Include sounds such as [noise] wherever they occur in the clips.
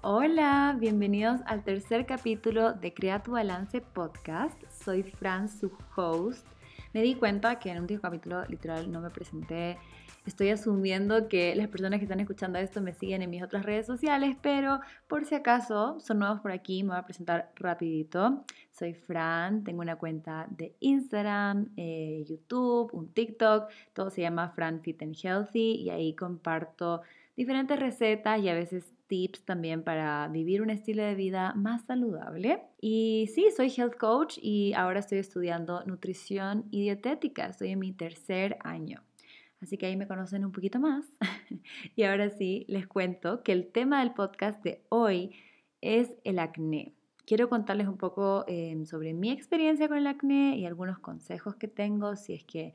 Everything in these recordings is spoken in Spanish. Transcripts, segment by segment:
Hola, bienvenidos al tercer capítulo de Crea tu Balance Podcast. Soy Fran, su host. Me di cuenta que en el último capítulo literal no me presenté. Estoy asumiendo que las personas que están escuchando esto me siguen en mis otras redes sociales, pero por si acaso son nuevos por aquí, me voy a presentar rapidito. Soy Fran, tengo una cuenta de Instagram, eh, YouTube, un TikTok, todo se llama Fran Fit and Healthy y ahí comparto diferentes recetas y a veces tips también para vivir un estilo de vida más saludable. Y sí, soy health coach y ahora estoy estudiando nutrición y dietética. Estoy en mi tercer año. Así que ahí me conocen un poquito más. [laughs] y ahora sí, les cuento que el tema del podcast de hoy es el acné. Quiero contarles un poco em, sobre mi experiencia con el acné y algunos consejos que tengo si es que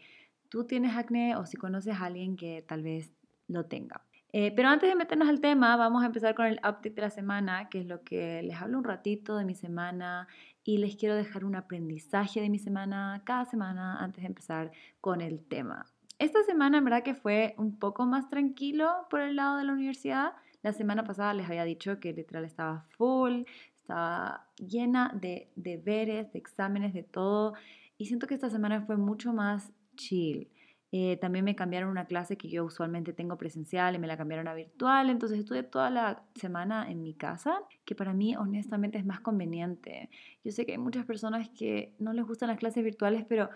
tú tienes acné o si conoces a alguien que tal vez lo tenga. Eh, pero antes de meternos al tema, vamos a empezar con el update de la semana, que es lo que les hablo un ratito de mi semana y les quiero dejar un aprendizaje de mi semana cada semana antes de empezar con el tema. Esta semana en verdad que fue un poco más tranquilo por el lado de la universidad. La semana pasada les había dicho que literal estaba full, estaba llena de deberes, de exámenes, de todo. Y siento que esta semana fue mucho más chill. Eh, también me cambiaron una clase que yo usualmente tengo presencial y me la cambiaron a virtual. Entonces estuve toda la semana en mi casa, que para mí honestamente es más conveniente. Yo sé que hay muchas personas que no les gustan las clases virtuales, pero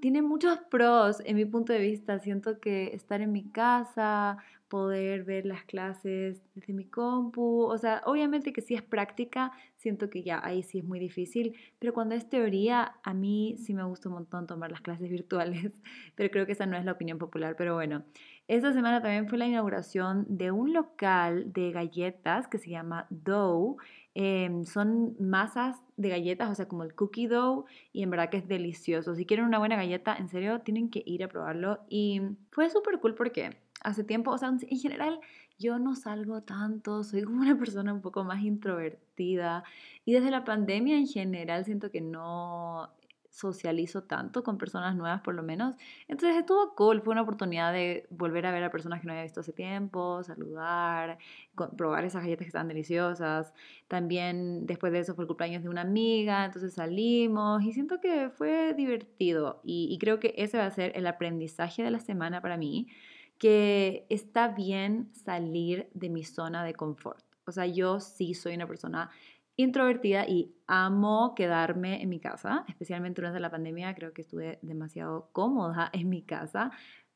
tiene muchos pros en mi punto de vista. Siento que estar en mi casa, poder ver las clases desde mi compu. O sea, obviamente que si es práctica, siento que ya ahí sí es muy difícil, pero cuando es teoría, a mí sí me gusta un montón tomar las clases [laughs] virtuales, pero creo que esa no es la opinión popular. Pero bueno, esta semana también fue la inauguración de un local de galletas que se llama Dough. Em, son masas de galletas, o sea, como el cookie dough, y en verdad que es delicioso. Si quieren una buena galleta, en serio, tienen que ir a probarlo. Y fue súper cool porque hace tiempo, o sea, en general yo no salgo tanto, soy como una [laughs] persona un poco más introvertida y desde la pandemia en general siento que no socializo tanto con personas nuevas por lo menos. Entonces estuvo cool, fue una oportunidad de volver a ver a personas que no había visto hace tiempo, saludar, probar esas galletas que estaban deliciosas. También después de eso fue el cumpleaños de una amiga, entonces salimos y siento que fue divertido y, y creo que ese va a ser el aprendizaje de la semana para mí que está bien salir de mi zona de confort. O sea, yo sí soy una persona introvertida y amo quedarme en mi casa, especialmente durante la pandemia, creo que estuve demasiado cómoda en mi casa,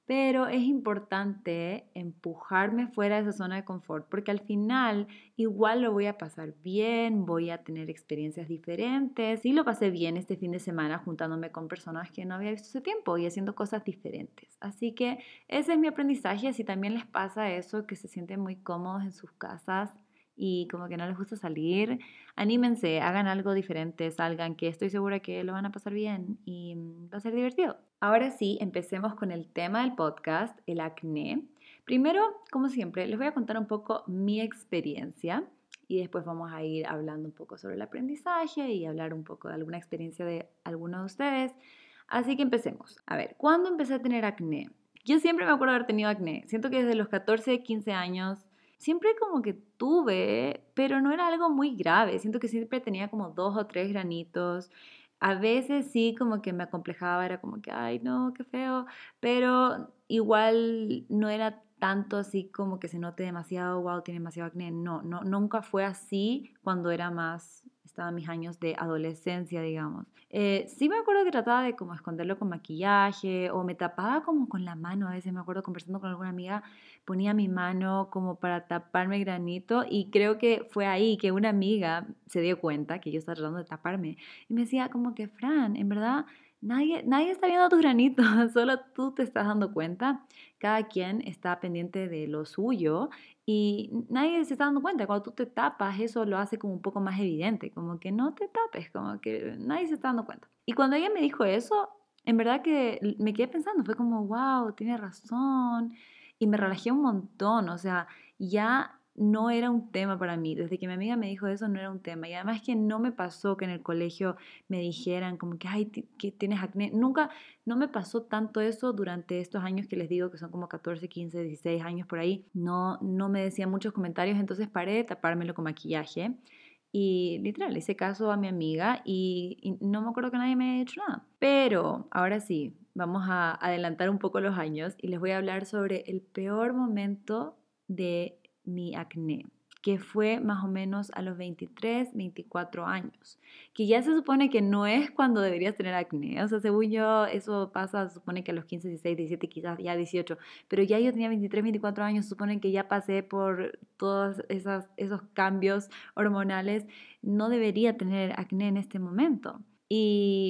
pero es importante empujarme fuera de esa zona de confort porque al final igual lo voy a pasar bien, voy a tener experiencias diferentes. Y lo pasé bien este fin de semana juntándome con personas que no había visto hace tiempo y haciendo cosas diferentes. Así que ese es mi aprendizaje. Si también les pasa eso, que se sienten muy cómodos en sus casas, y como que no les gusta salir, anímense, hagan algo diferente, salgan, que estoy segura que lo van a pasar bien y mm, va a ser divertido. Ahora sí, empecemos con el tema del podcast, el acné. Primero, como siempre, les voy a contar un poco mi experiencia y después vamos a ir hablando un poco sobre el aprendizaje y hablar un poco de alguna experiencia de alguno de ustedes. Así que empecemos. A ver, ¿cuándo empecé a tener acné? Yo siempre me acuerdo haber tenido acné. Siento que desde los 14, 15 años siempre como que tuve, pero no era algo muy grave. Siento que siempre tenía como dos o tres granitos. A veces sí como que me acomplejaba, era como que, ay, no, qué feo, pero igual no era tanto así como que se note demasiado, wow, tiene demasiado acné. No, no, nunca fue así cuando era más estaba en mis años de adolescencia, digamos. Eh, sí me acuerdo que trataba de como esconderlo con maquillaje o me tapaba como con la mano, a veces me acuerdo conversando con alguna amiga, ponía mi mano como para taparme el granito y creo que fue ahí que una amiga se dio cuenta que yo estaba tratando de taparme y me decía como que, Fran, en verdad Nadie, nadie, está viendo tus granitos, [laughs] solo tú te estás dando cuenta. Cada quien está pendiente de lo suyo y nadie se está dando cuenta, cuando tú te tapas, eso lo hace como un poco más evidente, como que no te tapes, como que nadie se está dando cuenta. Y cuando ella me dijo eso, en verdad que me quedé pensando, fue como, wow, tiene razón. Y me relajé un montón, o sea, ya no era un tema para mí. Desde que mi amiga me dijo eso, no era un tema. Y además que no me pasó que en el colegio me dijeran como que, ay, que tienes acné. Nunca, no me pasó tanto eso durante estos años que les digo que son como 14, 15, 16 años por ahí. No, no me decían muchos comentarios, entonces paré tapármelo con maquillaje. Y literal, hice caso a mi amiga y, y, no me acuerdo que nadie me haya hecho nada. Pero ahora sí, vamos a adelantar un poco los años y les voy a hablar sobre el peor momento de mi acné, que fue más o menos a los 23, 24 años, que ya se supone que no es cuando deberías tener acné, o sea, según yo, eso pasa, se supone que a los 15, 16, 17, quizás ya 18, pero ya yo tenía 23, 24 años, suponen que ya pasé por todos esos cambios hormonales, no debería tener acné en este momento.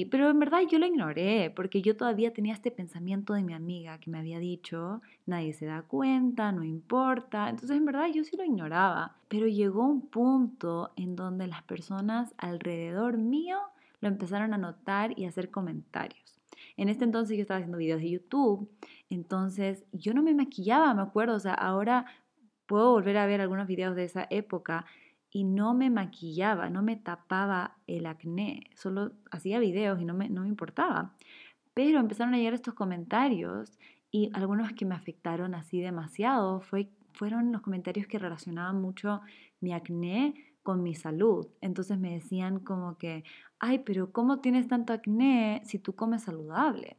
Pero en verdad yo lo ignoré, porque yo todavía tenía este pensamiento de mi amiga que me había dicho, nadie se da cuenta, no importa. Entonces en verdad yo sí lo ignoraba. Pero llegó un punto en donde las personas alrededor mío lo empezaron a notar y a hacer comentarios. En este entonces yo estaba haciendo videos de YouTube, entonces yo no me maquillaba, me acuerdo, o sea, ahora puedo volver a ver algunos videos de esa época y no me maquillaba, no me tapaba el acné, solo hacía videos y no me, no me importaba. Pero empezaron a llegar estos comentarios y algunos que me afectaron así demasiado fue, fueron los comentarios que relacionaban mucho mi acné con mi salud. Entonces me decían como que, ay, pero ¿cómo tienes tanto acné si tú comes saludable?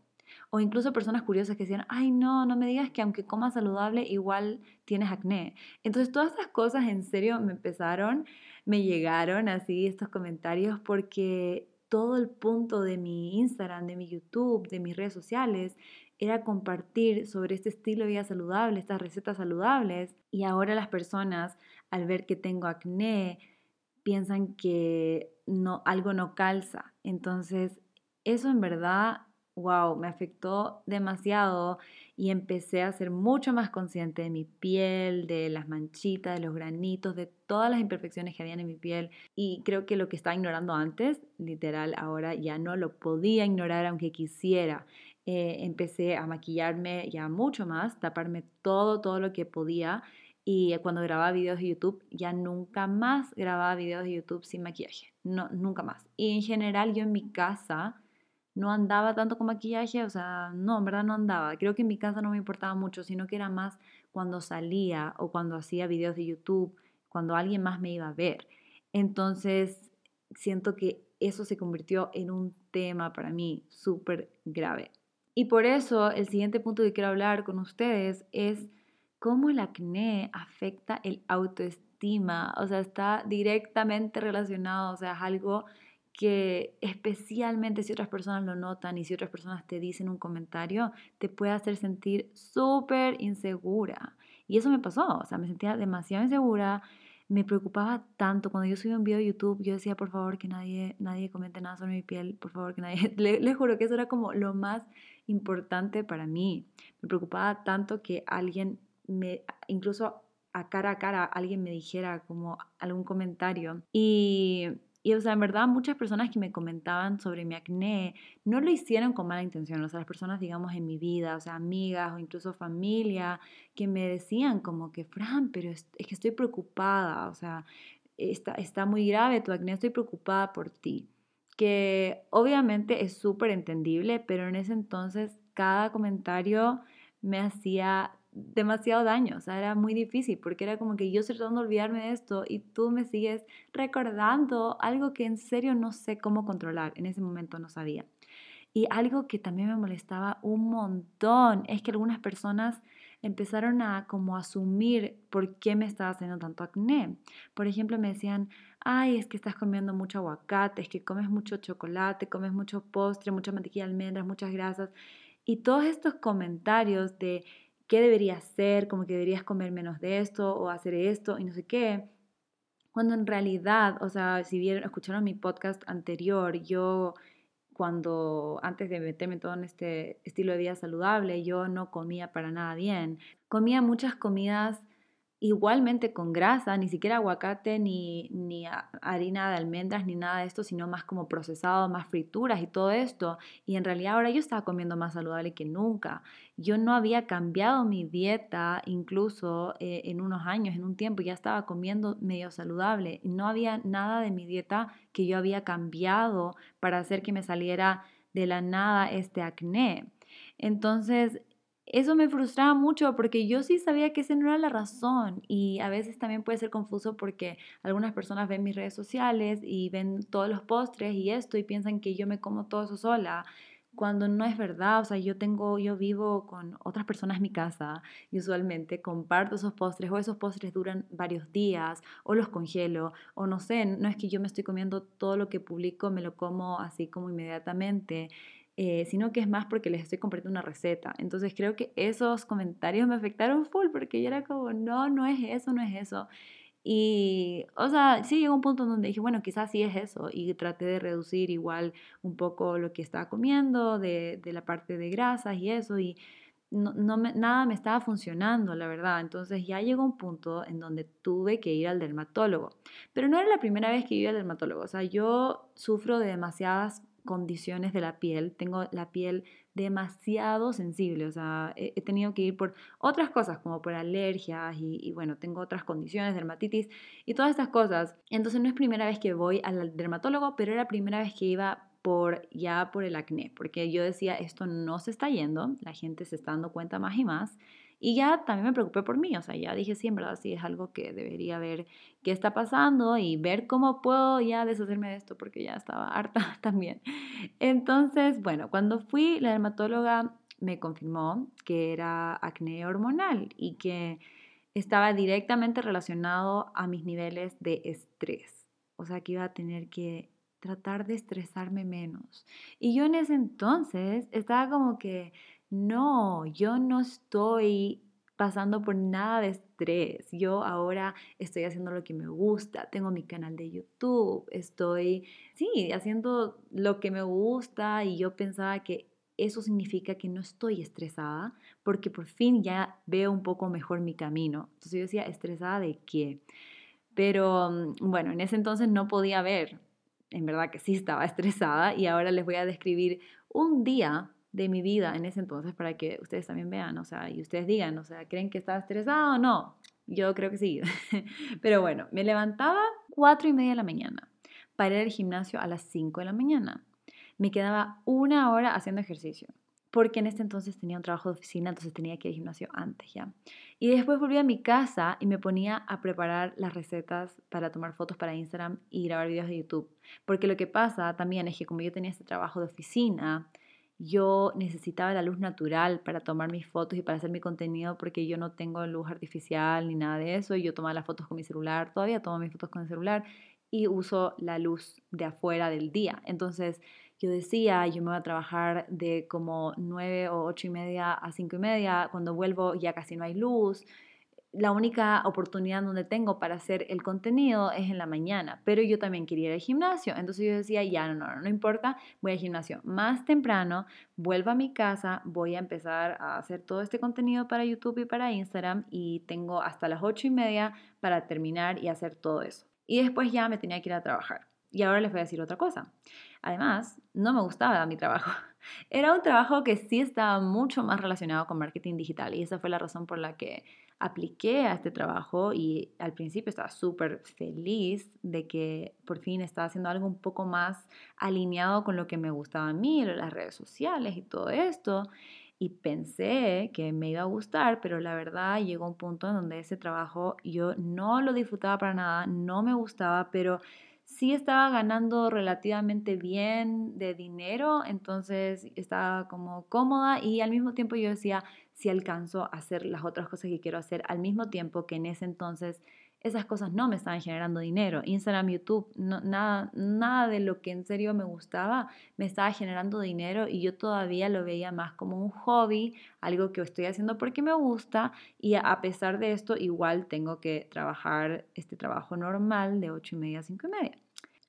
O incluso personas curiosas que decían, ay no, no me digas que aunque comas saludable igual tienes acné. Entonces todas esas cosas en serio me empezaron, me llegaron así estos comentarios porque todo el punto de mi Instagram, de mi YouTube, de mis redes sociales era compartir sobre este estilo de vida saludable, estas recetas saludables. Y ahora las personas al ver que tengo acné piensan que no, algo no calza. Entonces, eso en verdad wow, me afectó demasiado y empecé a ser mucho más consciente de mi piel, de las manchitas, de los granitos, de todas las imperfecciones que habían en mi piel. Y creo que lo que estaba ignorando antes, literal, ahora ya no lo podía ignorar aunque quisiera. Eh, empecé a maquillarme ya mucho más, taparme todo, todo lo que podía. Y cuando grababa videos de YouTube, ya nunca más grababa videos de YouTube sin maquillaje. No, nunca más. Y en general yo en mi casa no andaba tanto con maquillaje, o sea, no, en verdad no andaba. Creo que en mi casa no me importaba mucho, sino que era más cuando salía o cuando hacía videos de YouTube, cuando alguien más me iba a ver. Entonces, siento que eso se convirtió en un tema para mí súper grave. Y por eso el siguiente punto que quiero hablar con ustedes es cómo el acné afecta el autoestima. O sea, está directamente relacionado, o sea, es algo que especialmente si otras personas lo notan y si otras personas te dicen un comentario, te puede hacer sentir súper insegura. Y eso me pasó, o sea, me sentía demasiado insegura, me preocupaba tanto. Cuando yo subía un video de YouTube, yo decía, por favor, que nadie, nadie comente nada sobre mi piel, por favor, que nadie... [laughs] Les le juro que eso era como lo más importante para mí. Me preocupaba tanto que alguien me, incluso a cara a cara, alguien me dijera como algún comentario. Y y, o sea, en verdad, muchas personas que me comentaban sobre mi acné no lo hicieron con mala intención. O sea, las personas, digamos, en mi vida, o sea, amigas o incluso familia, que me decían como que, Fran, pero es, que estoy preocupada, o sea, está, está muy grave tu acné, estoy preocupada por ti. Que obviamente es súper entendible, pero en ese entonces cada comentario me hacía demasiado daño, o sea, era muy difícil porque era como que yo estoy tratando de olvidarme de esto y tú me sigues recordando algo que en serio no sé cómo controlar, en ese momento no sabía. Y algo que también me molestaba un montón es que algunas personas empezaron a como asumir por qué me estaba haciendo tanto acné. Por ejemplo, me decían, ay, es que estás comiendo mucho aguacate, es que comes mucho chocolate, comes mucho postre, mucha mantequilla de almendras, muchas grasas. Y todos estos comentarios de qué deberías hacer, como que deberías comer menos de esto o hacer esto y no sé qué. Cuando en realidad, o sea, si vieron, escucharon mi podcast anterior, yo cuando antes de meterme todo en este estilo de vida saludable, yo no comía para nada bien. Comía muchas comidas igualmente con grasa, ni siquiera aguacate, ni, ni harina de almendras, ni nada de esto, sino más como procesado, más frituras y todo esto. Y en realidad ahora yo estaba comiendo más saludable que nunca. Yo no había cambiado mi dieta incluso eh, en unos años, en un tiempo, ya estaba comiendo medio saludable. No había nada de mi dieta que yo había cambiado para hacer que me saliera de la nada este acné. Entonces, eso me frustraba mucho porque yo sí sabía que esa no era la razón y a veces también puede ser confuso porque algunas personas ven mis redes sociales y ven todos los postres y esto y piensan que yo me como todo eso sola cuando no es verdad, o sea, yo tengo, yo vivo con otras personas en mi casa y usualmente comparto esos postres o esos postres duran varios días o los congelo o no sé, no es que yo me estoy comiendo todo lo que publico, me lo como así como inmediatamente. Eh, sino que es más porque les estoy compartiendo una receta. Entonces creo que esos comentarios me afectaron full porque yo era como, no, no es eso, no es eso. Y, o sea, sí llegó un punto donde dije, bueno, quizás sí es eso. Y traté de reducir igual un poco lo que estaba comiendo, de, la parte de grasas y eso. Y no, no nada me estaba funcionando, la verdad. Entonces ya llegó un punto en donde tuve que ir al dermatólogo. Pero no era la primera vez que iba al dermatólogo. O sea, yo sufro de demasiadas condiciones de la piel. Tengo la piel demasiado sensible, o sea, he, tenido que ir por otras cosas, como por alergias y, bueno, tengo otras condiciones, dermatitis y todas estas cosas. Entonces no es primera vez que voy al dermatólogo, pero era primera vez que iba por ya por el acné, porque yo decía, esto no se está yendo, la gente se está dando cuenta más y más. Y ya también me preocupé por mí, o sea, ya dije, sí, en verdad, sí es algo que debería ver qué está pasando y ver cómo puedo ya deshacerme de esto, porque ya estaba [laughs] harta también. Entonces, bueno, cuando fui, la dermatóloga me confirmó que era acné hormonal y que estaba directamente relacionado a mis niveles de estrés. O sea, que iba a tener que tratar de estresarme menos. Y yo en ese entonces estaba como que no, yo no estoy pasando por nada de estrés. Yo ahora estoy haciendo lo que me gusta, tengo mi canal de YouTube, estoy, sí, haciendo lo que me gusta y yo pensaba que eso significa que no estoy estresada porque por fin ya veo un poco mejor mi camino. Entonces yo decía, ¿estresada de qué? Pero mm, bueno, en ese entonces no podía ver, en verdad que sí estaba [laughs] estresada y ahora les voy a describir un día de mi vida en ese entonces para que ustedes también vean, o sea, y ustedes digan, o sea, ¿creen que estaba estresado o no? Yo creo que sí. [laughs] Pero bueno, me levantaba cuatro y media de la mañana para ir al gimnasio a las 5 de la mañana. Me quedaba una hora haciendo ejercicio, porque en este entonces tenía un trabajo de oficina, entonces tenía que ir al gimnasio antes ya. Y después volví a mi casa y me ponía a preparar las recetas para tomar fotos para Instagram y grabar videos de YouTube. Porque lo que pasa también es que como yo tenía este trabajo de oficina, yo necesitaba la luz natural para tomar mis fotos y para hacer mi contenido porque yo no tengo luz artificial ni nada de eso. Y yo tomaba las fotos con mi celular, todavía tomo mis fotos con el celular y uso la luz de afuera del día. Entonces yo decía, yo me voy a trabajar de como 9 o 8 y media a 5 y media, cuando vuelvo ya casi no hay luz, la única oportunidad donde tengo para hacer el contenido es en la mañana, pero yo también quería ir al gimnasio. Entonces yo decía, ya, no, no, no importa, voy al gimnasio más temprano, vuelvo a mi casa, voy a empezar a hacer todo este contenido para YouTube y para Instagram y tengo hasta las ocho y media para terminar y hacer todo eso. Y después ya me tenía que ir a trabajar. Y ahora les voy a decir otra cosa. Además, no me gustaba mi trabajo. [laughs] Era un trabajo que sí estaba mucho más relacionado con marketing digital y esa fue la razón por la que apliqué a este trabajo y al principio estaba súper feliz de que por fin estaba haciendo algo un poco más alineado con lo que me gustaba a mí, las redes sociales y todo esto. Y pensé que me iba a gustar, pero la verdad llegó un punto en donde ese trabajo yo no lo disfrutaba para nada, no me gustaba, pero sí estaba ganando relativamente bien de dinero, entonces estaba como cómoda y al mismo tiempo yo decía, si alcanzo a hacer las otras cosas que quiero hacer al mismo tiempo que en ese entonces esas cosas no me estaban generando dinero. Instagram, YouTube, nada, nada de lo que en serio me gustaba me estaba generando dinero y yo todavía lo veía más como un hobby, algo que estoy haciendo porque me gusta y a pesar de esto igual tengo que trabajar este trabajo normal de 8 y media a 5 y media.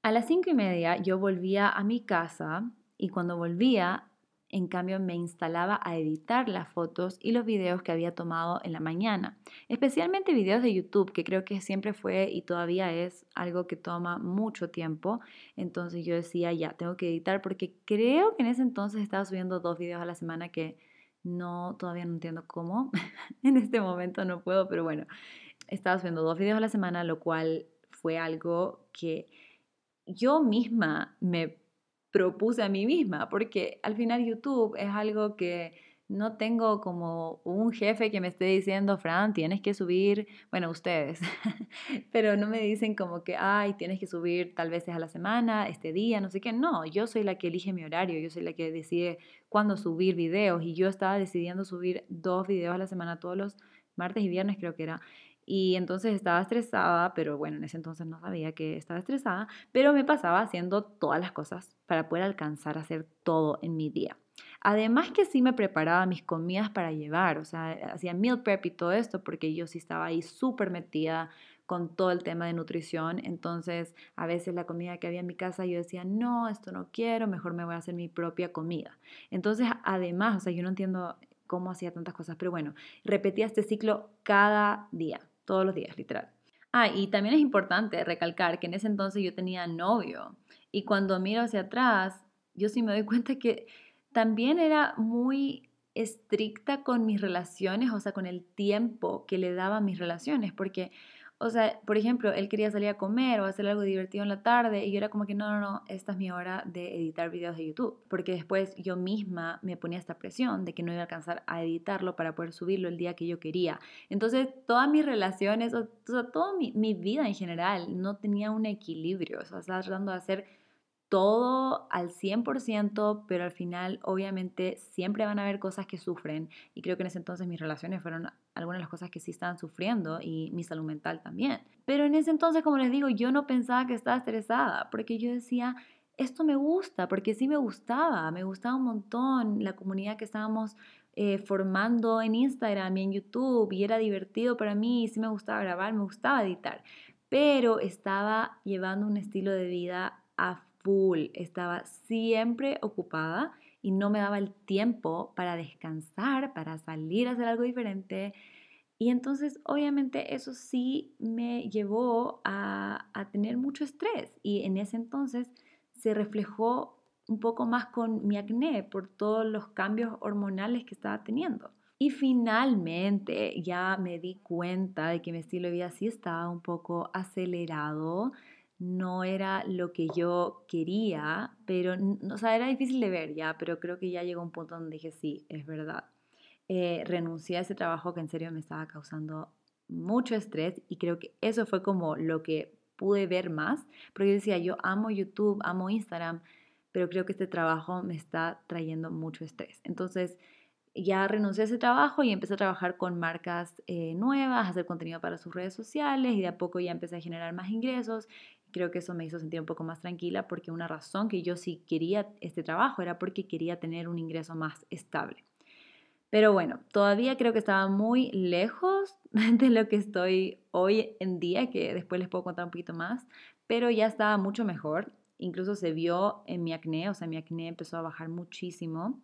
A las 5 y media yo volvía a mi casa y cuando volvía en cambio, me instalaba a editar las fotos y los videos que había tomado en la mañana, especialmente videos de YouTube, que creo que siempre fue y todavía es algo que toma mucho tiempo. Entonces yo decía, ya, tengo que editar porque creo que en ese entonces estaba subiendo dos videos a la semana que no, todavía no entiendo cómo. [laughs] en este momento no puedo, pero bueno, estaba subiendo dos videos a la semana, lo cual fue algo que yo misma me propuse a mí misma, porque al final YouTube es algo que no tengo como un jefe que me esté diciendo, Fran, tienes que subir, bueno, ustedes, [laughs] pero no me dicen como que, ay, tienes que subir tal vez a la semana, este día, no sé qué. No, yo soy la que elige mi horario, yo soy la que decide cuándo subir videos y yo estaba decidiendo subir dos videos a la semana todos los martes y viernes creo que era. Y entonces estaba estresada, pero bueno, en ese entonces no sabía que estaba estresada, pero me pasaba haciendo todas las cosas para poder alcanzar a hacer todo en mi día. Además que sí me preparaba mis comidas para llevar, o sea, hacía meal prep y todo esto porque yo sí estaba ahí súper metida con todo el tema de nutrición, entonces a veces la comida que había en mi casa yo decía, no, esto no quiero, mejor me voy a hacer mi propia comida. Entonces, además, o sea, yo no entiendo cómo hacía tantas cosas, pero bueno, repetía este ciclo cada día todos los días, literal. Ah, y también es importante recalcar que en ese entonces yo tenía novio y cuando miro hacia atrás, yo sí me doy [laughs] cuenta que también era muy estricta con mis relaciones, o sea, con el tiempo que le daba mis relaciones, porque o sea, por ejemplo, él quería salir a comer o hacer algo divertido en la tarde y yo era como que no, no, no, esta es mi hora de editar videos de YouTube, porque después yo misma me ponía esta presión de que no iba a alcanzar a editarlo para poder subirlo el día que yo quería. Entonces, todas mis relaciones, o, sea, toda mi, vida en general no tenía un equilibrio, o sea, estaba tratando de hacer todo al 100%, pero al final obviamente siempre van a haber cosas que sufren y creo que en ese entonces mis relaciones fueron algunas de las cosas que sí estaban sufriendo y mi salud mental también. Pero en ese entonces, como les digo, yo no pensaba que estaba estresada porque yo decía, esto me gusta, porque sí me gustaba, me gustaba un montón la comunidad que estábamos eh, formando en Instagram y en YouTube y era divertido para mí, sí me gustaba grabar, me gustaba editar, pero estaba llevando un estilo de vida a estaba siempre ocupada y no me daba el tiempo para descansar, para salir a hacer algo diferente. Y entonces, obviamente, eso sí me llevó a, a tener mucho estrés y en ese entonces se reflejó un poco más con mi acné por todos los cambios hormonales que estaba teniendo. Y finalmente ya me di cuenta de que mi estilo de vida sí estaba un poco acelerado, no era lo que yo quería, pero, o sea, era difícil de ver ya, pero creo que ya llegó un punto donde dije, sí, es verdad. Eh, renuncié a ese trabajo que en serio me estaba causando mucho estrés y creo que eso fue como lo que pude ver más, porque yo decía, yo amo YouTube, amo Instagram, pero creo que este trabajo me está trayendo mucho estrés. Entonces, ya renuncié a ese trabajo y empecé a trabajar con marcas eh, nuevas, hacer contenido para sus redes sociales y de a poco ya empecé a generar más ingresos creo que eso me hizo sentir un poco más tranquila porque una razón que yo sí quería este trabajo era porque quería tener un ingreso más estable. Pero bueno, todavía creo que estaba muy lejos [laughs] de lo que estoy hoy en día, que después les puedo contar un poquito más, pero ya estaba mucho mejor. Incluso se vio en mi acné, o sea, mi acné empezó a bajar muchísimo.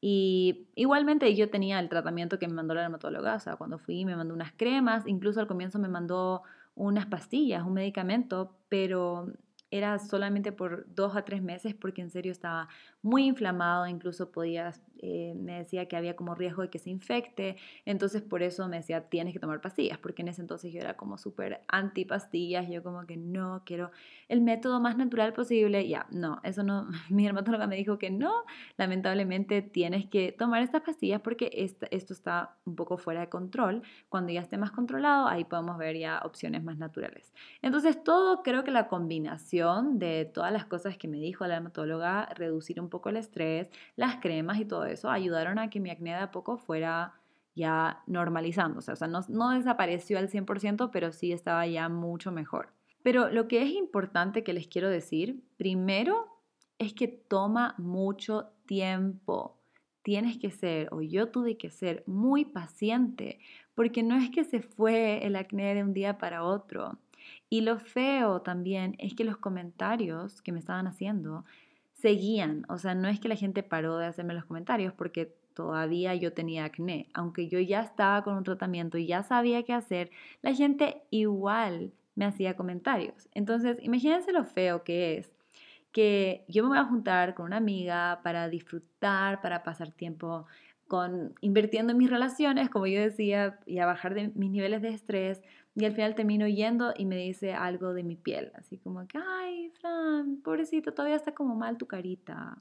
Y igualmente yo tenía el tratamiento que me mandó la dermatóloga, o sea, cuando fui me mandó unas cremas, incluso al comienzo me mandó unas pastillas, un medicamento, pero era solamente por dos a tres meses porque en serio estaba muy inflamado, incluso podía, eh, me decía que había como riesgo de que se infecte, entonces por eso me decía, tienes que tomar pastillas, porque en ese entonces yo era como súper anti pastillas, yo como que no, quiero el método más natural posible, ya, no, eso no, [laughs] mi dermatóloga me dijo que no, lamentablemente tienes que tomar estas pastillas porque esto está un poco fuera de control, cuando ya esté más controlado, ahí podemos ver ya opciones más naturales. Entonces todo creo que la combinación de todas las cosas que me dijo la dermatóloga, reducir un poco el estrés, las cremas y todo eso ayudaron a que mi acné de a poco fuera ya normalizándose. O sea, no, no desapareció al 100%, pero sí estaba ya mucho mejor. Pero lo que es importante que les quiero decir, primero, es que toma mucho tiempo. Tienes que ser, o yo tuve que ser, muy paciente, porque no es que se fue el acné de un día para otro. Y lo feo también es que los comentarios que me estaban haciendo seguían, o sea, no es que la gente paró de hacerme los comentarios porque todavía yo tenía acné, aunque yo ya estaba con un tratamiento y ya sabía qué hacer, la gente igual me hacía comentarios. Entonces, imagínense lo feo que es que yo me voy a juntar con una amiga para disfrutar, para pasar tiempo con invirtiendo en mis relaciones, como yo decía, y a bajar de mis niveles de estrés, y al final termino yendo y me dice algo de mi piel, así como que, ay, Fran, pobrecito, todavía está como mal tu carita.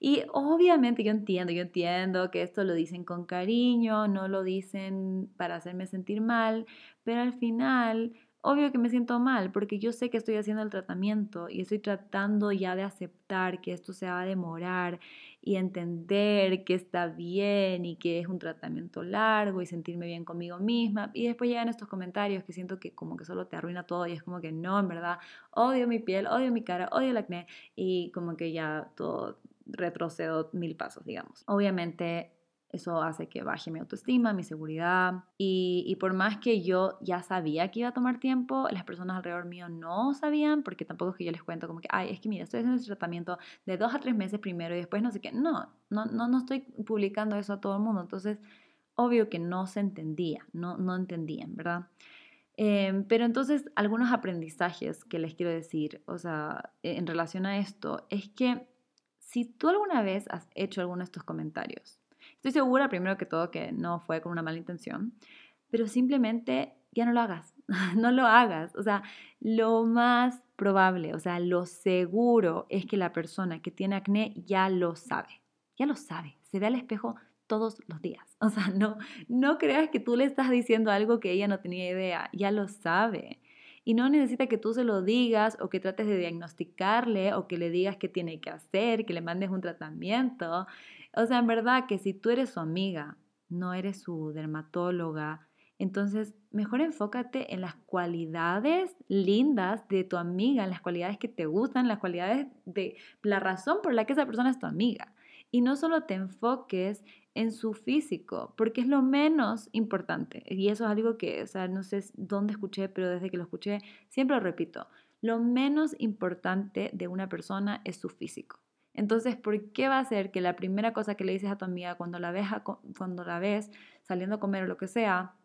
Y obviamente yo entiendo, yo entiendo que esto lo dicen con cariño, no lo dicen para hacerme sentir mal, pero al final Obvio que me siento mal porque yo sé que estoy haciendo el tratamiento y estoy tratando ya de aceptar que esto se va a demorar y entender que está bien y que es un tratamiento largo y sentirme bien conmigo misma. Y después llegan estos comentarios que siento que como que solo te arruina todo y es como que no, en verdad, odio mi piel, odio mi cara, odio el acné y como que ya todo retrocedo mil pasos, digamos. Obviamente eso hace que baje mi autoestima, mi seguridad. Y, por más que yo ya sabía que iba a tomar tiempo, las personas alrededor mío no sabían, porque tampoco es que yo les cuento como que, ay, es que mira, estoy haciendo este tratamiento de dos a tres meses primero y después no sé qué. No, no, no, no estoy publicando eso a todo el mundo. Entonces, obvio que no se entendía, no, no entendían, ¿verdad? Em, pero entonces, algunos aprendizajes que les quiero decir, o sea, en relación a esto, es que si tú alguna vez has hecho alguno de estos comentarios, Estoy segura, primero que todo, que no fue con una mala intención, pero simplemente ya no lo hagas, [laughs] no lo hagas. O sea, lo más probable, o sea, lo seguro es que la persona que tiene acné ya lo sabe, ya lo sabe, se ve al espejo todos los días. [laughs] O sea, no, no creas que tú le estás diciendo algo que ella no tenía idea, ya lo sabe. Y no necesita que tú se lo digas o que trates de diagnosticarle o que le digas qué tiene que hacer, que le mandes un tratamiento. O sea, en verdad que si tú eres su amiga, no eres su dermatóloga, entonces mejor enfócate en las cualidades lindas de tu amiga, en las cualidades que te gustan, las cualidades de la razón por la que esa persona es tu amiga. Y no solo te enfoques en su físico, porque es lo menos importante. Y eso es algo que, o sea, no sé dónde escuché, pero desde que lo escuché, siempre lo repito. Lo menos importante de una persona es su físico. Entonces, ¿por qué va a ser que la primera cosa que le dices a tu amiga cuando la ves, cuando la ves saliendo a comer o lo que sea,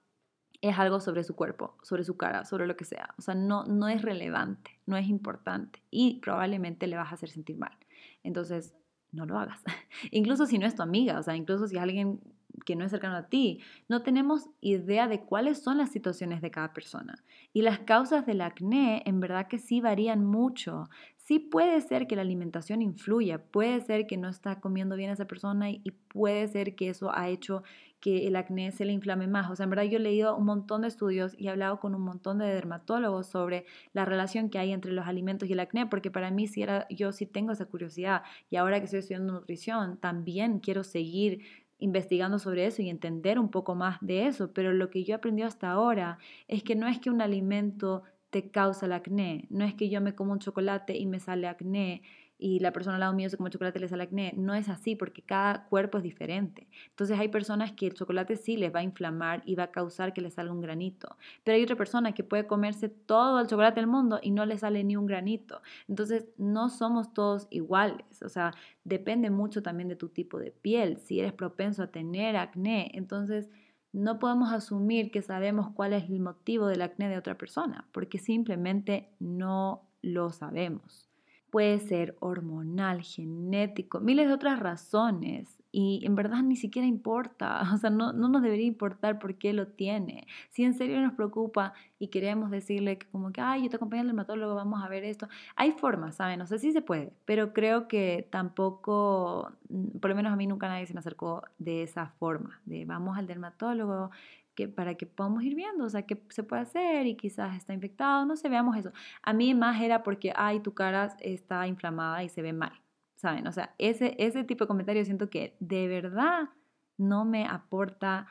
es algo sobre su cuerpo, sobre su cara, sobre lo que sea? O sea, no, no es relevante, no es importante y probablemente le vas a hacer sentir mal. Entonces, no lo hagas. [laughs] incluso si no es tu amiga, o sea, incluso si es alguien que no es cercano a ti, no tenemos idea de cuáles son las situaciones de cada persona. Y las causas del acné en verdad que sí varían mucho sí puede ser que la alimentación influya, puede ser que no está comiendo bien a esa persona y, puede ser que eso ha hecho que el acné se le inflame más. O sea, en verdad yo he leído un montón de estudios y he hablado con un montón de dermatólogos sobre la relación que hay entre los alimentos y el acné, porque para mí sí era, yo sí tengo esa curiosidad y ahora que estoy estudiando nutrición, también quiero seguir investigando sobre eso y entender un poco más de eso, pero lo que yo he aprendido hasta ahora es que no es que un alimento te causa el acné. No es que yo me como un chocolate y me sale acné y la persona al lado mío se come chocolate y le sale acné. No es así porque cada cuerpo es diferente. Entonces hay personas que el chocolate sí les va a inflamar y va a causar que les salga un granito. Pero hay otra persona que puede comerse todo el chocolate del mundo y no le sale ni un granito. Entonces no somos todos iguales. O sea, depende mucho también de tu tipo de piel. Si eres propenso a tener acné, entonces no podemos asumir que sabemos cuál es el motivo del acné de otra persona, porque simplemente no lo sabemos. Puede ser hormonal, genético, miles de otras razones y en verdad ni siquiera importa, [laughs] o sea, no, no, nos debería importar por qué lo tiene. Si en serio nos preocupa y queremos decirle que como que, ay, yo te acompaño al dermatólogo, vamos a ver esto, hay formas, ¿saben? No sé si se puede, pero creo que tampoco, mm, por lo menos a mí nunca nadie se me acercó de esa forma, de vamos al dermatólogo, que para que podamos ir viendo, o sea, qué se puede hacer y quizás está infectado, no sé, veamos eso. A mí más era porque, ay, tu cara está inflamada y se ve mal. ¿Saben? O sea, ese, ese tipo de comentario siento que de verdad no me aporta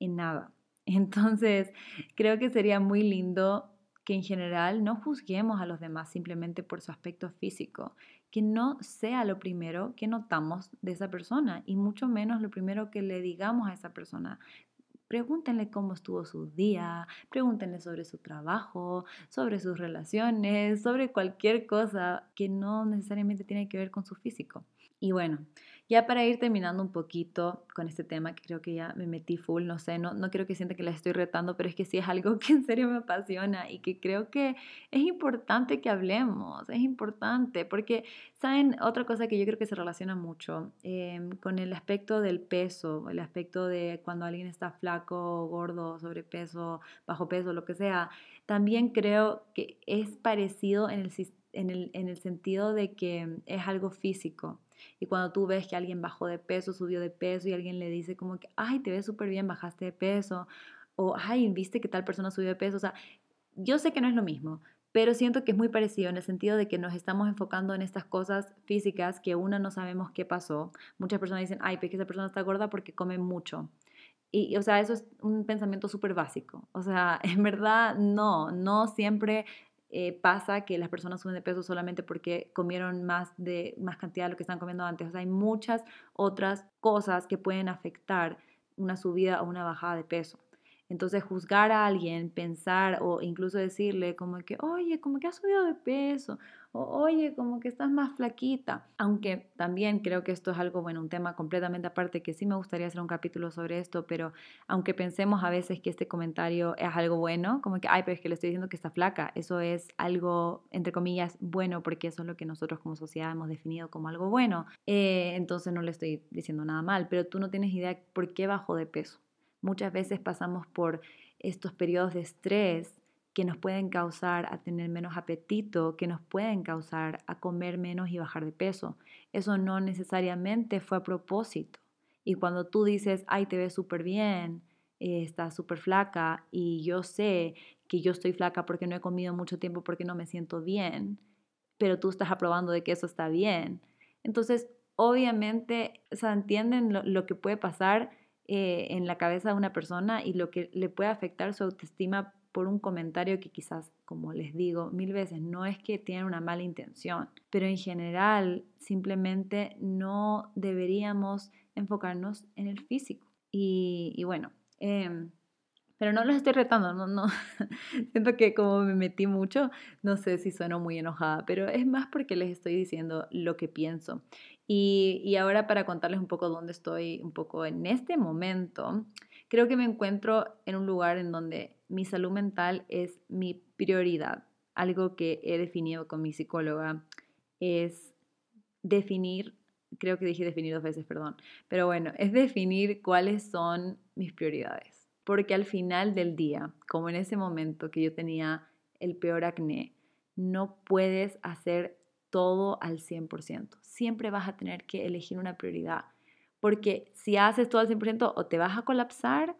en nada. [laughs] Entonces, creo que sería muy lindo que en general no juzguemos a los demás simplemente por su aspecto físico, que no sea lo primero que notamos de esa persona y mucho menos lo primero que le digamos a esa persona Pregúntenle cómo estuvo su día, pregúntenle sobre su trabajo, sobre sus relaciones, sobre cualquier cosa que no necesariamente tiene que ver con su físico. Y bueno, ya para ir terminando un poquito con este tema, que creo que ya me metí full, no sé, no, no quiero que sienta que la estoy retando, pero es que sí es algo [laughs] que en serio me apasiona y que creo que es importante que hablemos, es importante, porque, ¿saben? Otra cosa que yo creo que se relaciona mucho em, con el aspecto del peso, el aspecto de cuando alguien está flaco, gordo, sobrepeso, bajo peso, lo que sea, también creo que es parecido en el, en el, en el sentido de que es algo físico. Y cuando tú ves que alguien bajó de peso, subió de peso y alguien le dice como que, ay, te ves súper bien, bajaste de peso, o ay, viste que tal persona subió de peso, o sea, yo sé que no es lo mismo, pero siento que es muy parecido en el sentido de que nos estamos enfocando en estas cosas físicas que una no sabemos qué pasó. Muchas personas dicen, ay, pero que esa persona está gorda porque come mucho. Y, o sea, eso es un pensamiento súper básico. O sea, [laughs] en verdad, no, no siempre eh, pasa que las personas suben de peso solamente porque comieron más, de, más cantidad de lo que están comiendo antes. O sea, hay muchas otras cosas que pueden afectar una subida o una bajada de peso. Entonces, juzgar a alguien, pensar o incluso decirle como que, oye, como que has subido de peso, o oye, como que estás más flaquita. Aunque también creo que esto es algo, bueno, un tema completamente aparte, que sí me gustaría hacer un capítulo sobre esto, pero aunque pensemos a veces que este comentario es algo bueno, como que, ay, pero es que le estoy diciendo que está flaca, eso es algo, entre comillas, bueno, porque eso es lo que nosotros como sociedad hemos definido como algo bueno. Eh, entonces no le estoy diciendo nada mal, pero tú no tienes idea por qué bajó de peso. Muchas veces pasamos por estos periodos de estrés que nos pueden causar a tener menos apetito, que nos pueden causar a comer menos y bajar de peso. Eso no necesariamente fue a propósito. Y cuando tú dices, ay, te ves súper bien, eh, estás súper flaca y yo sé que yo estoy flaca porque no he comido mucho tiempo porque no me siento bien, pero tú estás aprobando de que eso está bien. Entonces, obviamente, o entienden lo que puede pasar eh, en la cabeza de una persona y lo que le puede afectar su autoestima por un comentario que quizás, como les digo mil veces, no es que tienen una mala intención, pero en general simplemente no deberíamos enfocarnos en el físico. Y, bueno, em, pero no los estoy retando, no, no. [laughs] Siento que como me metí mucho, no sé si sueno muy enojada, pero es más porque les estoy diciendo lo que pienso. Y, ahora para contarles un poco dónde estoy, un poco en este momento, creo que me encuentro en un lugar en donde mi salud mental es mi prioridad. Algo que he definido con mi psicóloga es definir, creo que dije definir dos veces, perdón, pero bueno, es definir cuáles son mis prioridades. Porque al final del día, como en ese momento que yo tenía el peor acné, no puedes hacer todo al 100%. Siempre vas a tener que elegir una prioridad, porque si haces todo al 100% o te vas a colapsar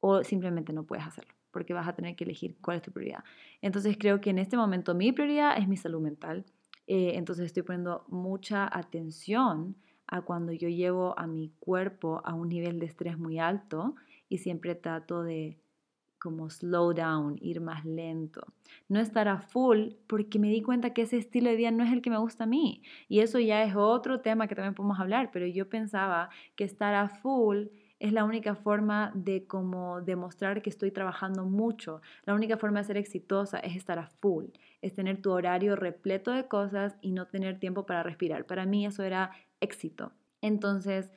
o simplemente no puedes hacerlo, porque vas a tener que elegir cuál es tu prioridad. Entonces creo que en este momento mi prioridad es mi salud mental. Eh, entonces estoy poniendo mucha atención a cuando yo llevo a mi cuerpo a un nivel de estrés muy alto y siempre trato de como slow down, ir más lento, no estar a full porque me di cuenta que ese estilo de vida no es el que me gusta a mí. Y eso ya es otro tema que también podemos hablar, pero yo pensaba que estar a full es la única forma de como demostrar que estoy trabajando mucho. La única forma de ser exitosa es estar a full, es tener tu horario repleto de cosas y no tener tiempo para respirar. Para mí eso era éxito. Entonces,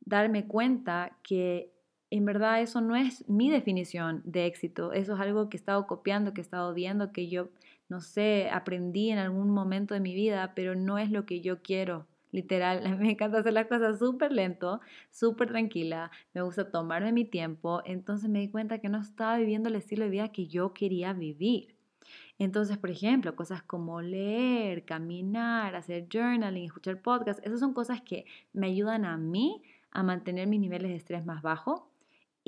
darme cuenta que en verdad eso no es mi definición de éxito, eso es algo que he estado copiando, que he estado viendo, que yo, no sé, aprendí en algún momento de mi vida, pero no es lo que yo quiero. Literal, [laughs] me encanta hacer las cosas súper lento, súper tranquila, me gusta tomarme mi tiempo, entonces me di cuenta que no estaba viviendo el estilo de vida que yo quería vivir. Entonces, por ejemplo, cosas como leer, caminar, hacer journaling, escuchar podcasts, esas son cosas que me ayudan a mí a mantener mis niveles de estrés más bajos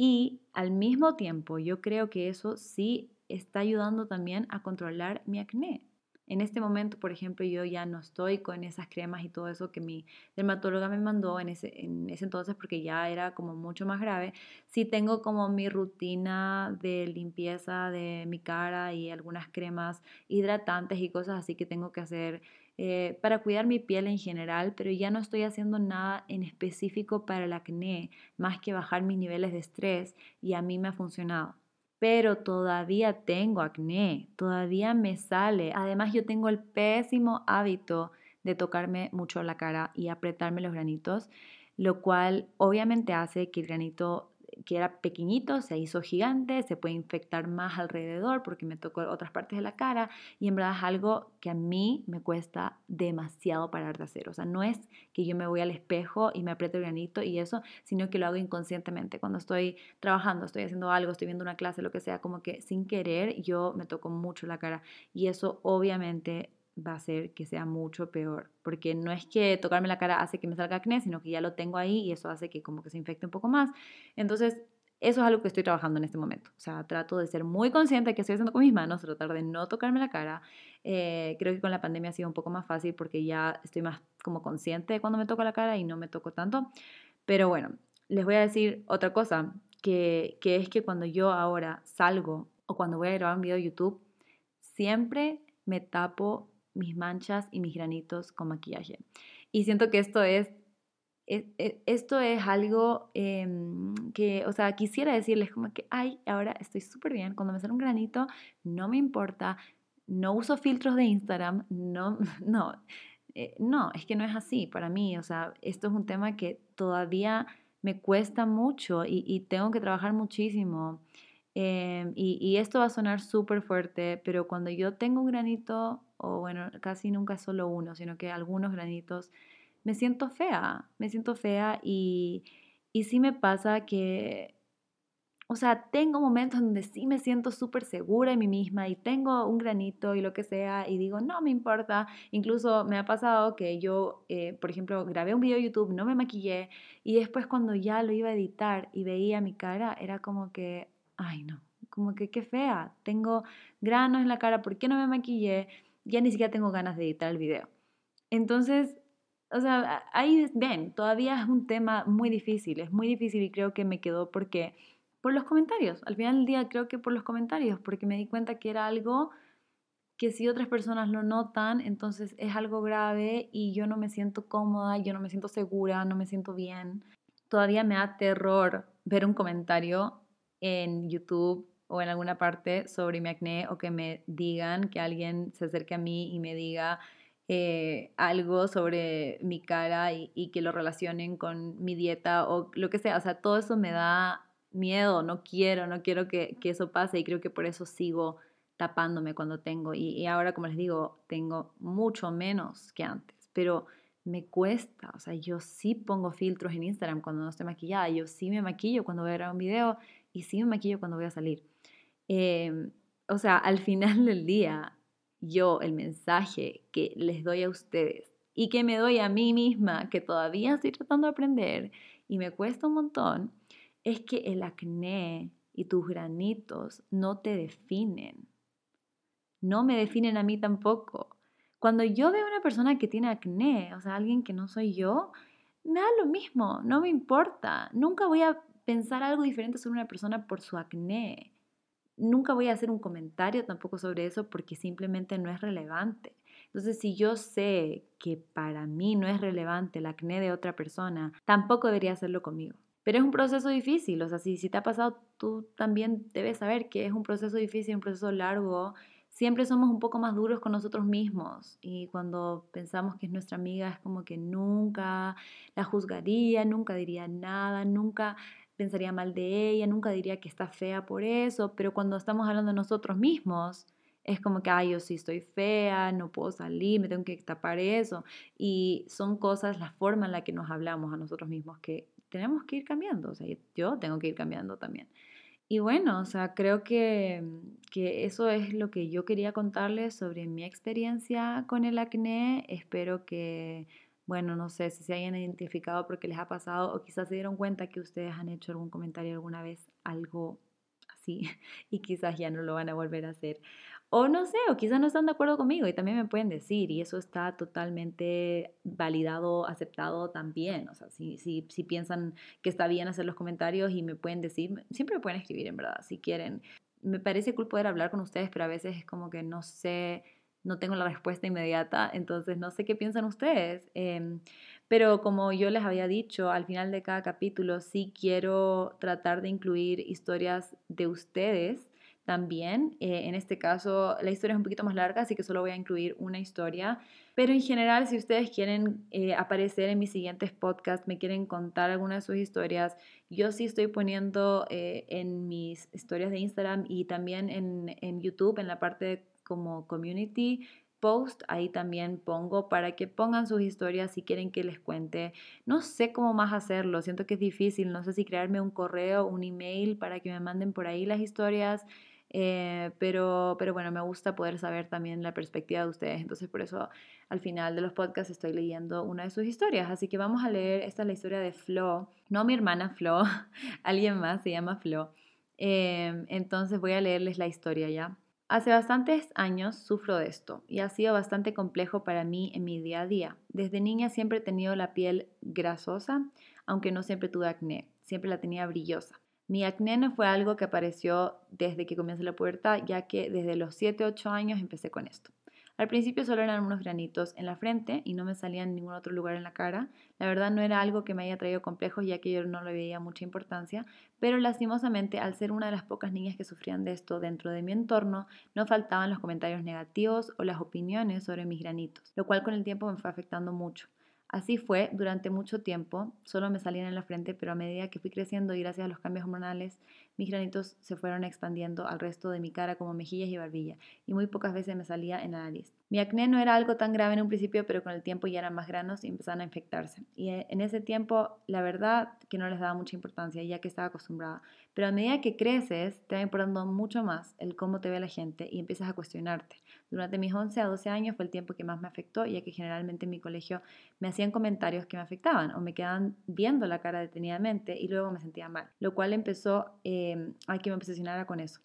y al mismo tiempo, yo creo que eso sí está ayudando también a controlar mi acné. En este momento, por ejemplo, yo ya no estoy con esas cremas y todo eso que mi dermatóloga me mandó en ese, en ese entonces porque ya era como mucho más grave. Sí tengo como mi rutina de limpieza de mi cara y algunas cremas hidratantes y cosas así que tengo que hacer eh, para cuidar mi piel en general, pero ya no estoy haciendo nada en específico para el acné, más que bajar mis niveles de estrés y a mí me ha funcionado. Pero todavía tengo acné, todavía me sale. Además yo tengo el pésimo hábito de tocarme mucho la cara y apretarme los granitos, lo cual obviamente hace que el granito que era pequeñito se hizo gigante, se puede infectar más alrededor porque me tocó otras partes de la cara y en verdad es algo que a mí me cuesta demasiado parar de hacer. O sea, no es que yo me voy al espejo y me aprieto el granito y eso, sino que lo hago inconscientemente. Cuando estoy trabajando, estoy haciendo algo, estoy viendo una clase, lo que sea, como que sin querer yo me toco mucho la cara y eso obviamente va a hacer que sea mucho peor, porque no es que tocarme la cara hace que me salga acné, sino que ya lo tengo ahí y eso hace que como que se infecte un poco más. Entonces, eso es algo que estoy trabajando en este momento. O sea, trato de ser muy consciente de que estoy haciendo con mis manos, tratar de no tocarme la cara. Eh, creo que con la pandemia ha sido un poco más fácil porque ya estoy más como consciente de cuando me toco la cara y no me toco tanto. Pero bueno, les voy a decir otra cosa, que, que es que cuando yo ahora salgo o cuando voy a grabar un video de YouTube, siempre me tapo mis manchas y mis granitos con maquillaje. Y siento que esto es, esto es algo em, que, o sea, quisiera decirles como que, ay, ahora estoy súper bien, cuando me sale un granito, no me importa, no uso filtros de Instagram, no, [laughs] no, eh, no, es que no es así para mí, o sea, esto es un tema que todavía me cuesta mucho y tengo que trabajar muchísimo. Em, y, y, esto va a sonar súper fuerte, pero cuando yo tengo un granito, o bueno, casi nunca solo uno, sino que algunos granitos, me siento fea, me siento fea y, y sí me pasa que, o sea, tengo momentos donde sí me siento súper segura en mí misma y tengo un granito y lo que sea y digo, no me importa. Incluso me ha pasado que yo, eh, por ejemplo, grabé un video de YouTube, no me maquillé y después cuando ya lo iba a editar y veía mi cara, era como que, ay no, como que qué fea, tengo granos en la cara, ¿por qué no me maquillé? Ya ni siquiera tengo ganas de editar el video. Entonces, o sea, ahí ven, todavía es un tema muy difícil, es muy difícil y creo que me quedó porque, por los comentarios, al final del día creo que por los comentarios, porque me di cuenta que era algo que si otras personas lo notan, entonces es algo grave y yo no me siento cómoda, yo no me siento segura, no me siento bien. Todavía me da terror ver un comentario en YouTube o en alguna parte sobre mi acné o que me digan, que alguien se acerque a mí y me diga eh, algo sobre mi cara y, que lo relacionen con mi dieta o lo que sea. O sea, todo eso me da miedo, no quiero, no quiero que, eso pase y creo que por eso sigo tapándome cuando tengo. Y, y ahora, como les digo, tengo mucho menos que antes, pero me cuesta, o sea, yo sí pongo filtros en Instagram cuando no estoy maquillada, yo sí me maquillo cuando voy a grabar un video y sí me maquillo cuando voy a salir. Em, o sea, al final del día, yo el mensaje que les doy a ustedes y que me doy a mí misma, que todavía estoy tratando de aprender y me cuesta un montón, es que el acné y tus granitos no te definen. No me definen a mí tampoco. Cuando yo veo a una persona que tiene acné, o sea, alguien que no soy yo, me da lo mismo, no me importa. Nunca voy a pensar algo diferente sobre una persona por su acné. Nunca voy a hacer un comentario tampoco sobre eso porque simplemente no es relevante. Entonces, si yo sé que para mí no es relevante el acné de otra persona, tampoco debería hacerlo conmigo. Pero es un proceso difícil, o sea, si, si te ha pasado, tú también debes saber que es un proceso difícil, un proceso largo. Siempre somos un poco más duros con nosotros mismos y cuando pensamos que es nuestra amiga es como que nunca la juzgaría, nunca diría nada, nunca pensaría mal de ella, nunca diría que está fea por eso, pero cuando estamos hablando de nosotros mismos, es como que, ay, yo sí estoy fea, no puedo salir, me tengo que tapar eso. Y son cosas, la forma en la que nos hablamos a nosotros mismos que tenemos que ir cambiando, o sea, yo tengo que ir cambiando también. Y bueno, o sea, creo que, que eso es lo que yo quería contarles sobre mi experiencia con el acné. Espero que bueno, no sé si se hayan identificado porque les ha pasado o quizás se dieron cuenta que ustedes han hecho algún comentario alguna vez, algo así, [laughs] y quizás ya no lo van a volver a hacer. O no sé, o quizás no están de acuerdo conmigo y también me pueden decir, y eso está totalmente validado, aceptado también. O sea, si, si, si piensan que está bien hacer los comentarios y me pueden decir, siempre me pueden escribir en verdad, si quieren. Me parece cool poder hablar con ustedes, pero a veces es como que no sé no tengo la respuesta inmediata, entonces no sé qué piensan ustedes. Em, pero como yo les había dicho, al final de cada capítulo sí quiero tratar de incluir historias de ustedes también. Eh, en este caso, la historia es un poquito más larga, así que solo voy a incluir una historia. Pero en general, si ustedes quieren eh, aparecer en mis siguientes podcasts, me quieren contar alguna de sus historias, yo sí estoy poniendo eh, en mis historias de Instagram y también en, en YouTube, en la parte como community post, ahí también pongo para que pongan sus historias si quieren que les cuente. No sé cómo más hacerlo, siento que es difícil, no sé si crearme un correo, un email para que me manden por ahí las historias. Eh, pero, pero bueno, me gusta poder saber también la perspectiva de ustedes. Entonces, por eso al final de los podcasts estoy leyendo una de sus historias. Así que vamos a leer, esta es la historia de Flo, no mi hermana Flo, [laughs] alguien más se llama Flo. Eh, entonces voy a leerles la historia ya. Hace bastantes años sufro de esto y ha sido bastante complejo para mí en mi día a día. Desde niña siempre he tenido la piel grasosa, aunque no siempre tuve acné, siempre la tenía brillosa. Mi acné no fue algo que apareció desde que comencé la pubertad, ya que desde los 7, 8 años empecé con esto. Al principio solo eran unos granitos en la frente y no me salían en ningún otro lugar en la cara. La verdad no era algo que me haya traído complejos ya que yo no le veía mucha importancia, pero lastimosamente al ser una de las pocas niñas que sufrían de esto dentro de mi entorno, no faltaban los comentarios negativos o las opiniones sobre mis granitos, lo cual con el tiempo me fue afectando mucho. Así fue durante mucho tiempo, solo me salían en la frente, pero a medida que fui creciendo y gracias a los cambios hormonales, mis granitos se fueron expandiendo al resto de mi cara como mejillas y barbilla, y muy pocas veces me salía en la nariz. Mi acné no era algo tan grave en un principio, pero con el tiempo ya eran más granos y empezaron a infectarse. Y eh, en ese tiempo, la verdad que no les daba mucha importancia, ya que estaba acostumbrada. Pero a medida que creces, te va importando mucho más el cómo te ve la gente y empiezas a cuestionarte. Durante mis 11 a 12 años fue el tiempo que más me afectó, ya que generalmente en mi colegio me hacían comentarios que me afectaban o me quedaban viendo la cara detenidamente y luego me sentía mal, lo cual empezó eh, a que me obsesionara con eso.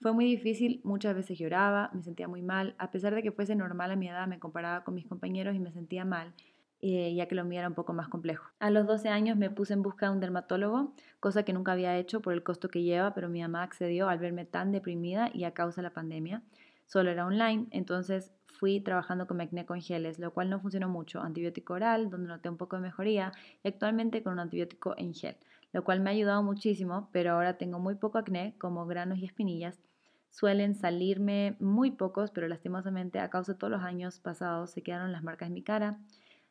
Fue muy difícil, muchas veces lloraba, me sentía muy mal, a pesar de que fuese normal a mi edad, me comparaba con mis compañeros y me sentía mal, eh, ya que lo mío era un poco más complejo. A los 12 años me puse en busca de un dermatólogo, cosa que nunca había hecho por el costo que lleva, pero mi mamá accedió al verme tan deprimida y a causa de la pandemia solo era online, entonces fui trabajando con acné con geles, lo cual no funcionó mucho. Antibiótico oral, donde noté un poco de mejoría, y actualmente con un antibiótico en gel, lo cual me ha ayudado muchísimo, pero ahora tengo muy poco acné, como granos y espinillas. Suelen salirme muy pocos, pero lastimosamente a causa de todos los años pasados se quedaron las marcas en mi cara,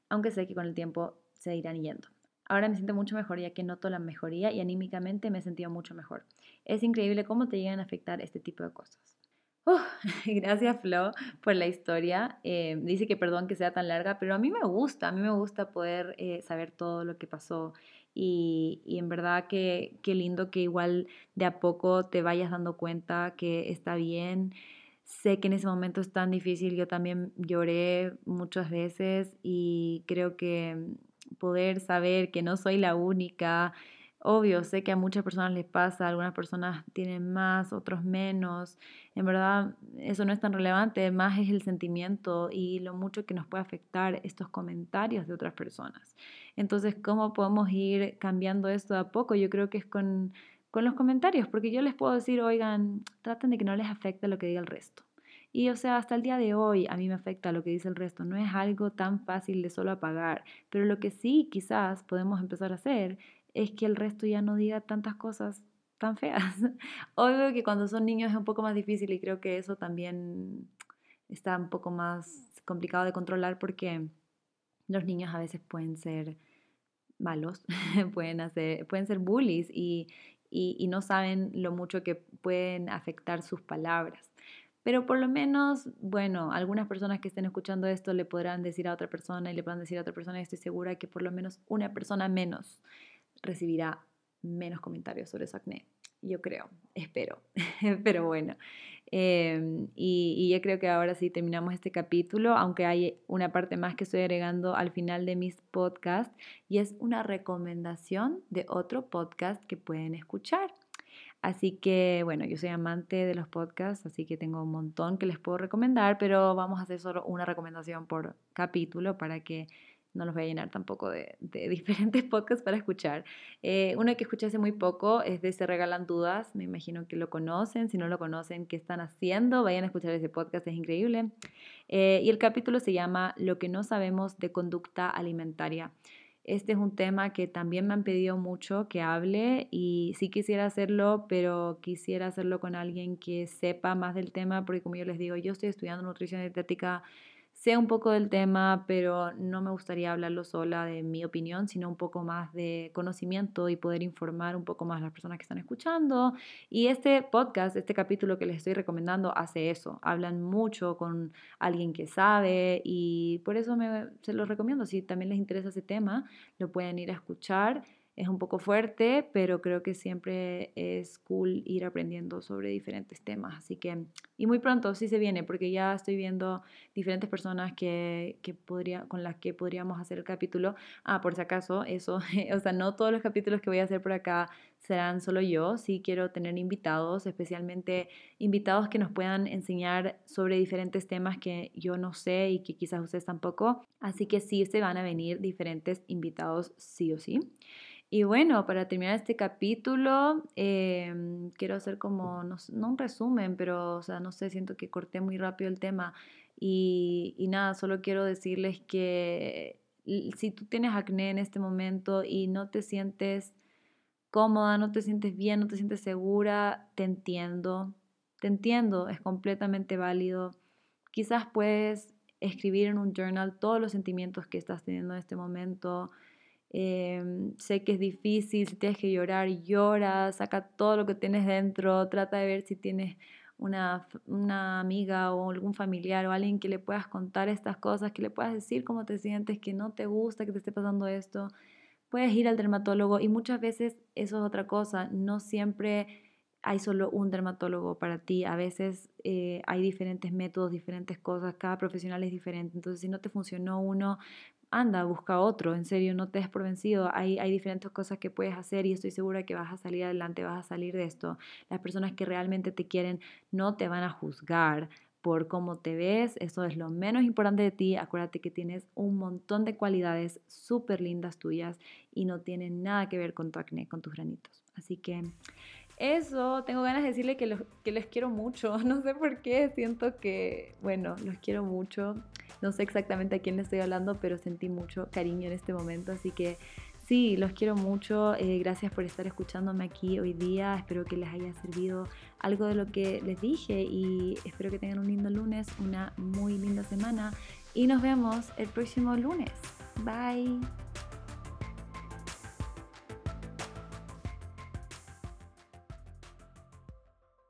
aunque sé que con el tiempo se irán yendo. Ahora me siento mucho mejor ya que noto la mejoría y anímicamente me he sentido mucho mejor. Es increíble cómo te llegan a afectar este tipo de cosas. [laughs] gracias Flo por la historia. Eh, dice que perdón que sea tan larga, pero a mí me gusta, a mí me gusta poder eh, saber todo lo que pasó y, y, en verdad que qué lindo que igual de a poco te vayas dando cuenta que está bien. Sé que en ese momento es tan difícil, yo también lloré muchas veces y creo que poder saber que no soy la única, Obvio, sé que a muchas personas les pasa, algunas personas tienen más, otros menos. En verdad, eso no es tan relevante, más es el sentimiento y lo mucho que nos puede afectar estos comentarios de otras personas. Entonces, ¿cómo podemos ir cambiando esto a poco? Yo creo que es con, con los comentarios, porque yo les puedo decir, oigan, traten de que no les afecte lo que diga el resto. Y o sea, hasta el día de hoy a mí me afecta lo que dice el resto. No es algo tan fácil de solo apagar, pero lo que sí quizás podemos empezar a hacer es que el resto ya no diga tantas cosas tan feas. [laughs] Obvio que cuando son niños es un poco más difícil y creo que eso también está un poco más complicado de controlar porque los niños a veces pueden ser malos, [laughs] pueden, hacer, pueden ser bullies y, y, no saben lo mucho que pueden afectar sus palabras. Pero por lo menos, bueno, algunas personas que estén escuchando esto le podrán decir a otra persona y le podrán decir a otra persona y estoy segura que por lo menos una persona menos recibirá menos comentarios sobre su acné. Yo creo, espero, [laughs] pero bueno. Em, y, y, yo creo que ahora sí terminamos este capítulo, aunque hay una parte más que estoy agregando al final de mis podcasts y es una recomendación de otro podcast que pueden escuchar. Así que bueno, yo soy amante de los podcasts, así que tengo un montón que les puedo recomendar, pero vamos a hacer solo una recomendación por capítulo para que no los voy a llenar tampoco de, [laughs] diferentes podcasts para escuchar. Eh, uno que escuché hace muy poco es de Se Regalan Dudas, me imagino que lo conocen, si no lo conocen, ¿qué están haciendo? Vayan a escuchar ese podcast, es increíble. Eh, y el capítulo se llama Lo que no sabemos de conducta alimentaria. Este es un tema que también me han pedido mucho que hable y sí quisiera hacerlo, pero quisiera hacerlo con alguien que sepa más del tema, porque como yo les digo, yo estoy estudiando nutrición dietética sé un poco del tema, pero no me gustaría hablarlo sola de mi opinión, sino un poco más de conocimiento y poder informar un poco más a las personas que están escuchando. Y este podcast, este capítulo que les estoy recomendando, hace eso. Hablan mucho con alguien que sabe y por eso me, se los recomiendo. Si también les interesa ese tema, lo pueden ir a escuchar es un poco fuerte, pero creo que siempre es cool ir aprendiendo sobre diferentes temas. Así que, y muy pronto sí se viene, porque ya estoy viendo diferentes personas que, que podría, con las que podríamos hacer el capítulo. Ah, por si acaso, eso, [laughs] o sea, no todos los capítulos que voy a hacer por acá serán solo yo, sí quiero tener invitados, especialmente invitados que nos puedan enseñar sobre diferentes temas que yo no sé y que quizás ustedes tampoco. Así que sí se van a venir diferentes invitados sí o sí. Y bueno, para terminar este capítulo, em, quiero hacer como, no, un resumen, pero, o sea, no sé, siento que corté muy rápido el tema. Y, y nada, solo quiero decirles que si tú tienes acné en este momento y no te sientes cómoda, no te sientes bien, no te sientes segura, te entiendo, te entiendo, es completamente válido. Quizás puedes escribir en un journal todos los sentimientos que estás teniendo en este momento Em, sé que es difícil, si tienes que llorar, llora, saca todo lo que tienes dentro, trata de ver si tienes una, una, amiga o algún familiar o alguien que le puedas contar estas cosas, que le puedas decir cómo te sientes, que no te gusta que te esté pasando esto. Puedes ir al dermatólogo y muchas veces eso es otra cosa, no siempre hay solo un dermatólogo para ti, a veces eh, hay diferentes métodos, diferentes cosas, cada profesional es diferente, entonces si no te funcionó uno, anda, busca otro, en serio, no te des por vencido, hay, hay diferentes cosas que puedes hacer y estoy segura que vas a salir adelante, vas a salir de esto. Las personas que realmente te quieren no te van a juzgar por cómo te ves, eso es lo menos importante de ti, acuérdate que tienes un montón de cualidades súper lindas tuyas y no tienen nada que ver con tu acné, con tus granitos. Así que eso, tengo ganas de decirle que, los, que les quiero mucho, [laughs] no sé por qué, siento que, bueno, los quiero mucho. No sé exactamente a quién le estoy hablando, pero sentí mucho cariño en este momento, así que sí, los quiero mucho. Eh, gracias por estar escuchándome aquí hoy día. Espero que les haya servido algo de lo que les dije y espero que tengan un lindo lunes, una muy linda semana y nos vemos el próximo lunes. Bye.